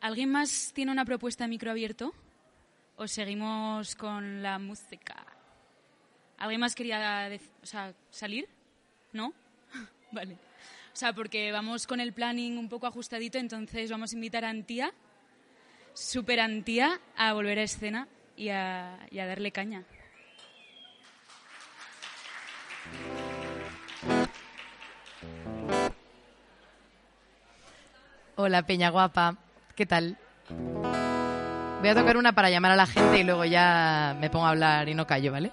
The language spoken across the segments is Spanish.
¿Alguien más tiene una propuesta de micro abierto? ¿O seguimos con la música? ¿Alguien más quería salir? ¿No? vale. O sea, porque vamos con el planning un poco ajustadito, entonces vamos a invitar a Antía, super Antía, a volver a escena y a, y a darle caña. Hola, Peña Guapa. ¿Qué tal? Voy a tocar una para llamar a la gente y luego ya me pongo a hablar y no callo, ¿vale?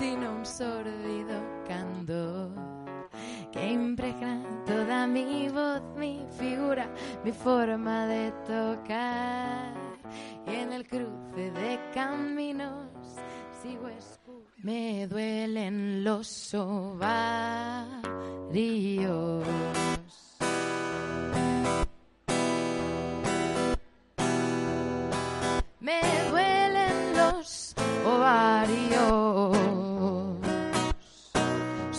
sino un sordido candor que impregna toda mi voz, mi figura, mi forma de tocar. Y en el cruce de caminos sigo escuchando. Me duelen los ovarios. Me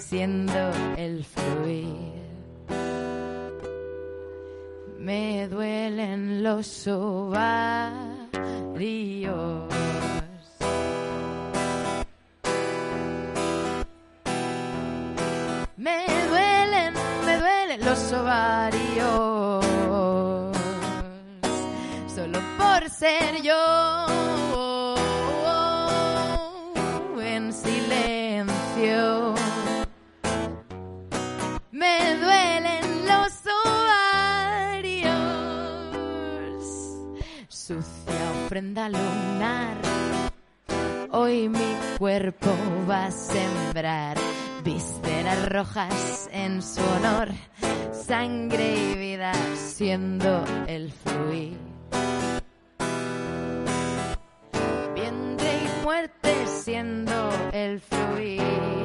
siendo el fluir. Me duelen los ovarios. Me duelen, me duelen los ovarios. Solo por ser yo Sucia ofrenda lunar. Hoy mi cuerpo va a sembrar vísceras rojas en su honor, sangre y vida siendo el fluir. Vientre y muerte siendo el fluir.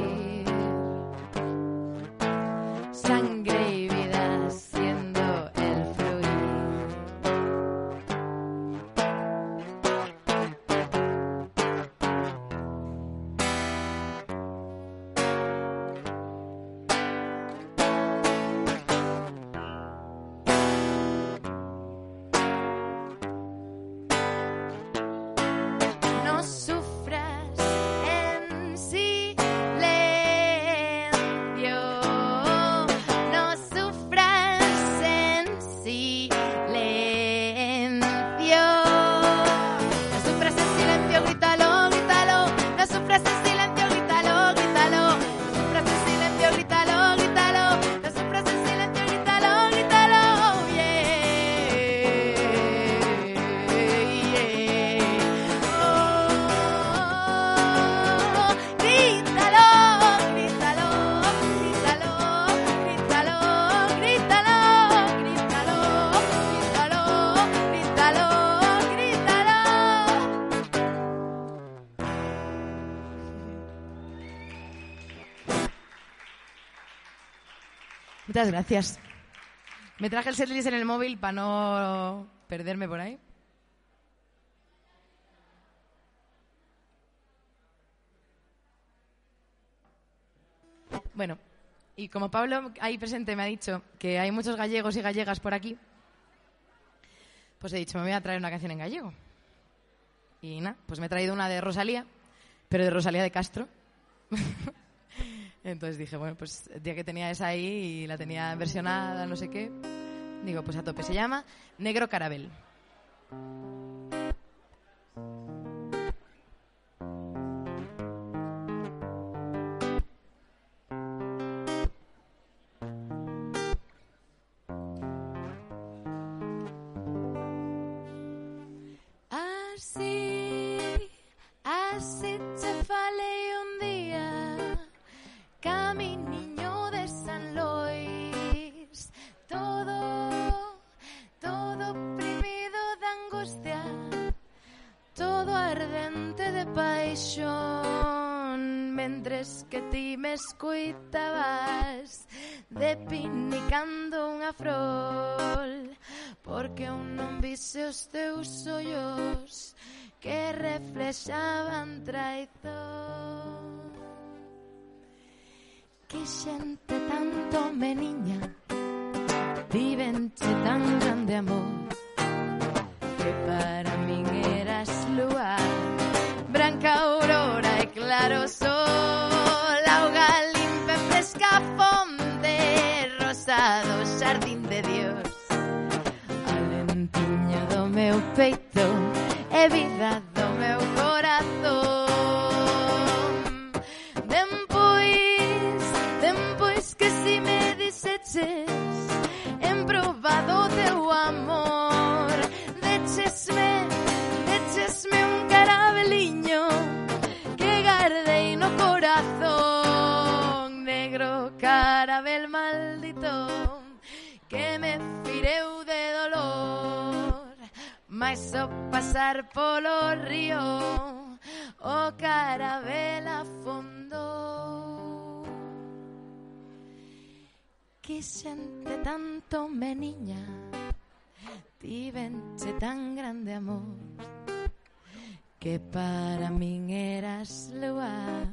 Muchas gracias. Me traje el setlist en el móvil para no perderme por ahí. Bueno, y como Pablo ahí presente me ha dicho que hay muchos gallegos y gallegas por aquí, pues he dicho, me voy a traer una canción en gallego. Y nada, pues me he traído una de Rosalía, pero de Rosalía de Castro. Entonces dije, bueno, pues día que tenía esa ahí y la tenía versionada, no sé qué, digo, pues a tope. Se llama Negro Carabel. paixón Mentres que ti me escuitabas Depinicando unha frol Porque un non vise os teus ollos Que reflexaban traizón Que xente tanto meniña Vivenche tan grande amor Que para I so no corazón negro carabel maldito que me fireu de dolor. Mas ao pasar polo río o carabel afondou que xente tanto me niña tivenche tan grande amor que para min eras lúa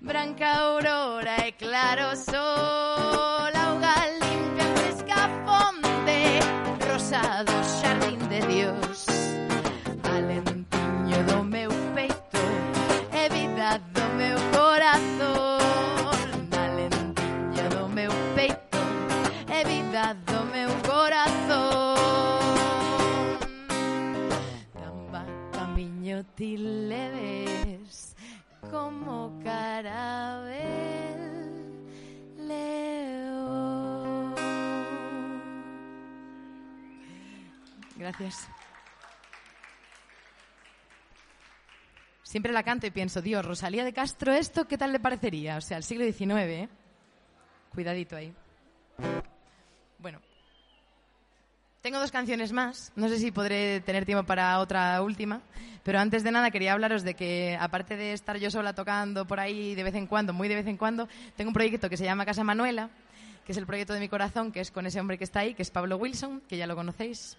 branca aurora e claro sol auga limpia fresca fonte rosado xardín de Dios. Gracias. Siempre la canto y pienso, Dios, Rosalía de Castro, ¿esto qué tal le parecería? O sea, el siglo XIX, ¿eh? Cuidadito ahí. Bueno. Tengo dos canciones más. No sé si podré tener tiempo para otra última. Pero antes de nada quería hablaros de que, aparte de estar yo sola tocando por ahí de vez en cuando, muy de vez en cuando, tengo un proyecto que se llama Casa Manuela, que es el proyecto de mi corazón, que es con ese hombre que está ahí, que es Pablo Wilson, que ya lo conocéis.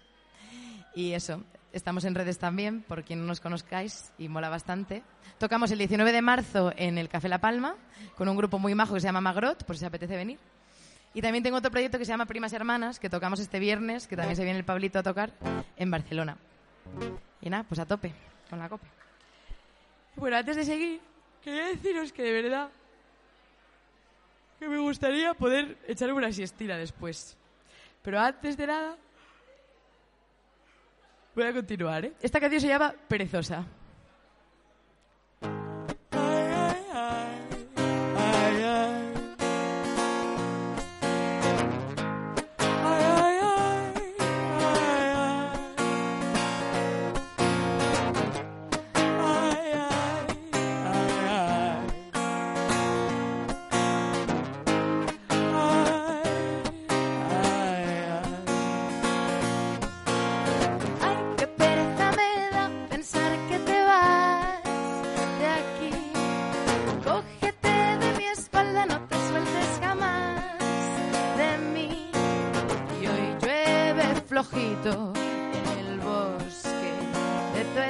Y eso, estamos en redes también, por quien no nos conozcáis, y mola bastante. Tocamos el 19 de marzo en el Café La Palma, con un grupo muy majo que se llama Magrot, por si apetece venir. Y también tengo otro proyecto que se llama Primas Hermanas, que tocamos este viernes, que también se viene el Pablito a tocar, en Barcelona. Y nada, pues a tope, con la copa. Bueno, antes de seguir, quería deciros que de verdad que me gustaría poder echarme una siestira después. Pero antes de nada, voy a continuar, ¿eh? Esta canción se llama Perezosa.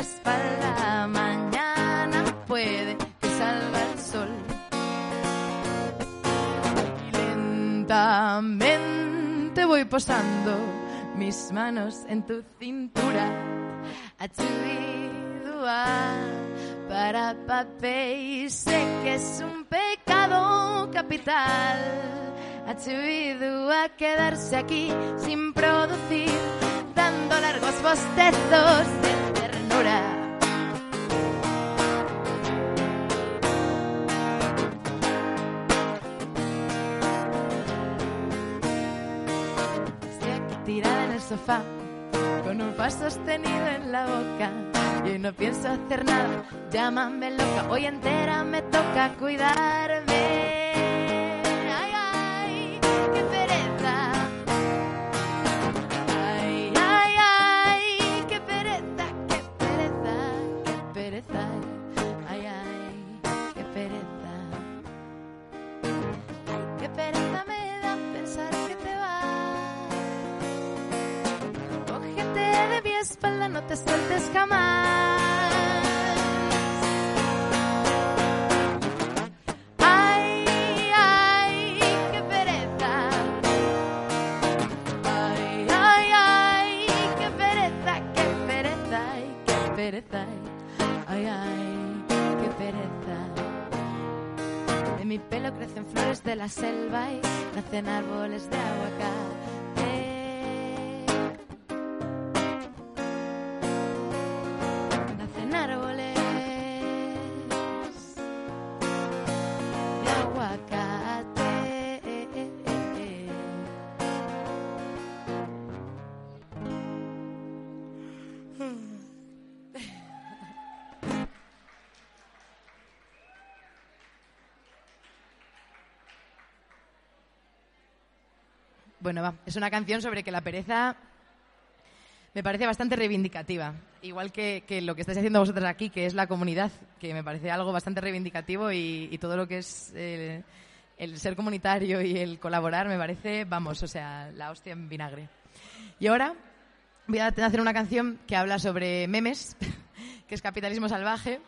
Espalda. Mañana puede que salga el sol. Y lentamente voy posando mis manos en tu cintura. Atsuidua para papel. Sé que es un pecado capital. Atsuidua quedarse aquí sin producir, dando largos bostezos Estoy aquí tirada en el sofá, con un pan sostenido en la boca. Y hoy no pienso hacer nada, llámame loca. Hoy entera me toca cuidarme. Ay, ay, qué pereza. De mi pelo crecen flores de la selva y nacen árboles de aguacate. Bueno, va. Es una canción sobre que la pereza me parece bastante reivindicativa. Igual que, que lo que estáis haciendo vosotras aquí, que es la comunidad, que me parece algo bastante reivindicativo y, y todo lo que es el ser comunitario y el colaborar me parece, vamos, o sea, la hostia en vinagre. Y ahora voy a hacer una canción que habla sobre memes, que es capitalismo salvaje,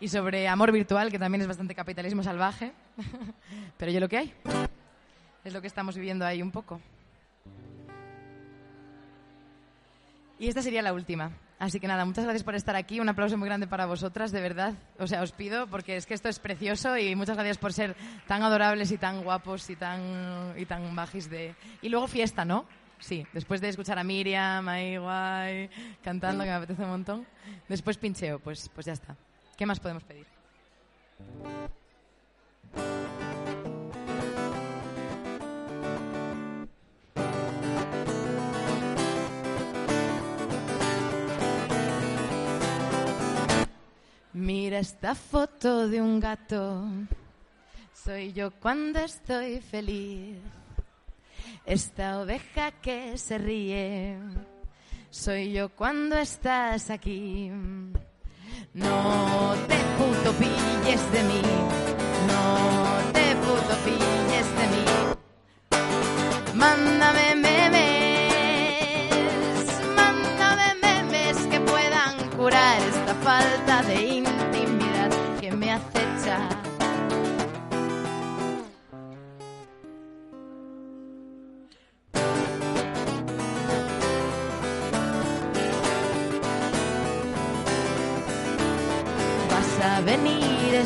y sobre amor virtual, que también es bastante capitalismo salvaje. Pero yo lo que hay. Es lo que estamos viviendo ahí un poco. Y esta sería la última. Así que nada, muchas gracias por estar aquí. Un aplauso muy grande para vosotras, de verdad. O sea, os pido, porque es que esto es precioso y muchas gracias por ser tan adorables y tan guapos y tan, y tan bajis de... Y luego fiesta, ¿no? Sí, después de escuchar a Miriam, ahí guay, cantando, que me apetece un montón. Después pincheo, pues, pues ya está. ¿Qué más podemos pedir? Esta foto de un gato. Soy yo cuando estoy feliz. Esta oveja que se ríe. Soy yo cuando estás aquí. No te puto pilles de mí. No te puto pilles de mí. Mándame memes. Mándame memes que puedan curar esta falta de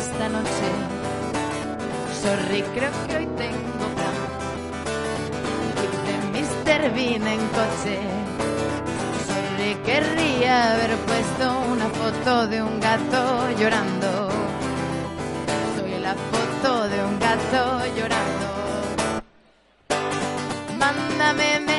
esta noche. Sorry, creo que hoy tengo plan. Dice Mr. Bean en coche. Sorry, querría haber puesto una foto de un gato llorando. Soy la foto de un gato llorando. Mándame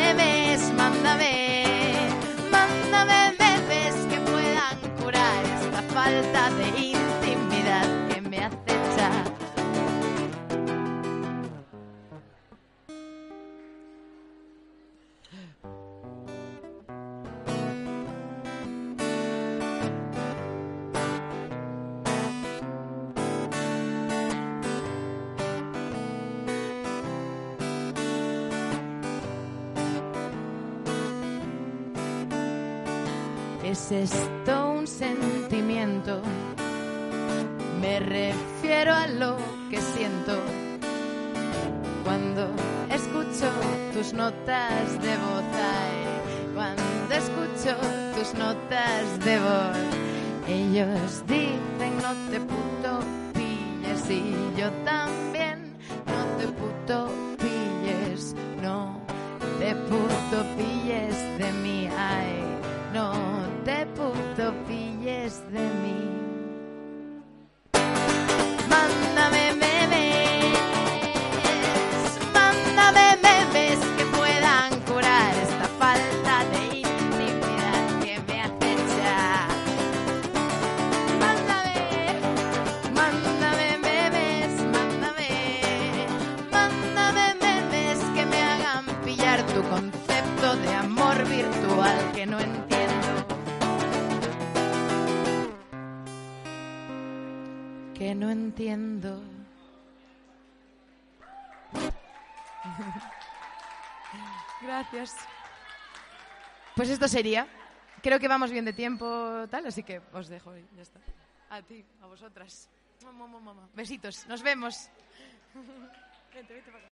¿Es esto un sentimiento? Me refiero a lo que siento cuando escucho tus notas de voz. Cuando escucho tus notas de voz. Ellos dicen no te puto pilles y yo también que no entiendo. Que no entiendo. Gracias. Pues esto sería. Creo que vamos bien de tiempo, tal, así que os dejo y ya está. A ti, a vosotras. Besitos, nos vemos.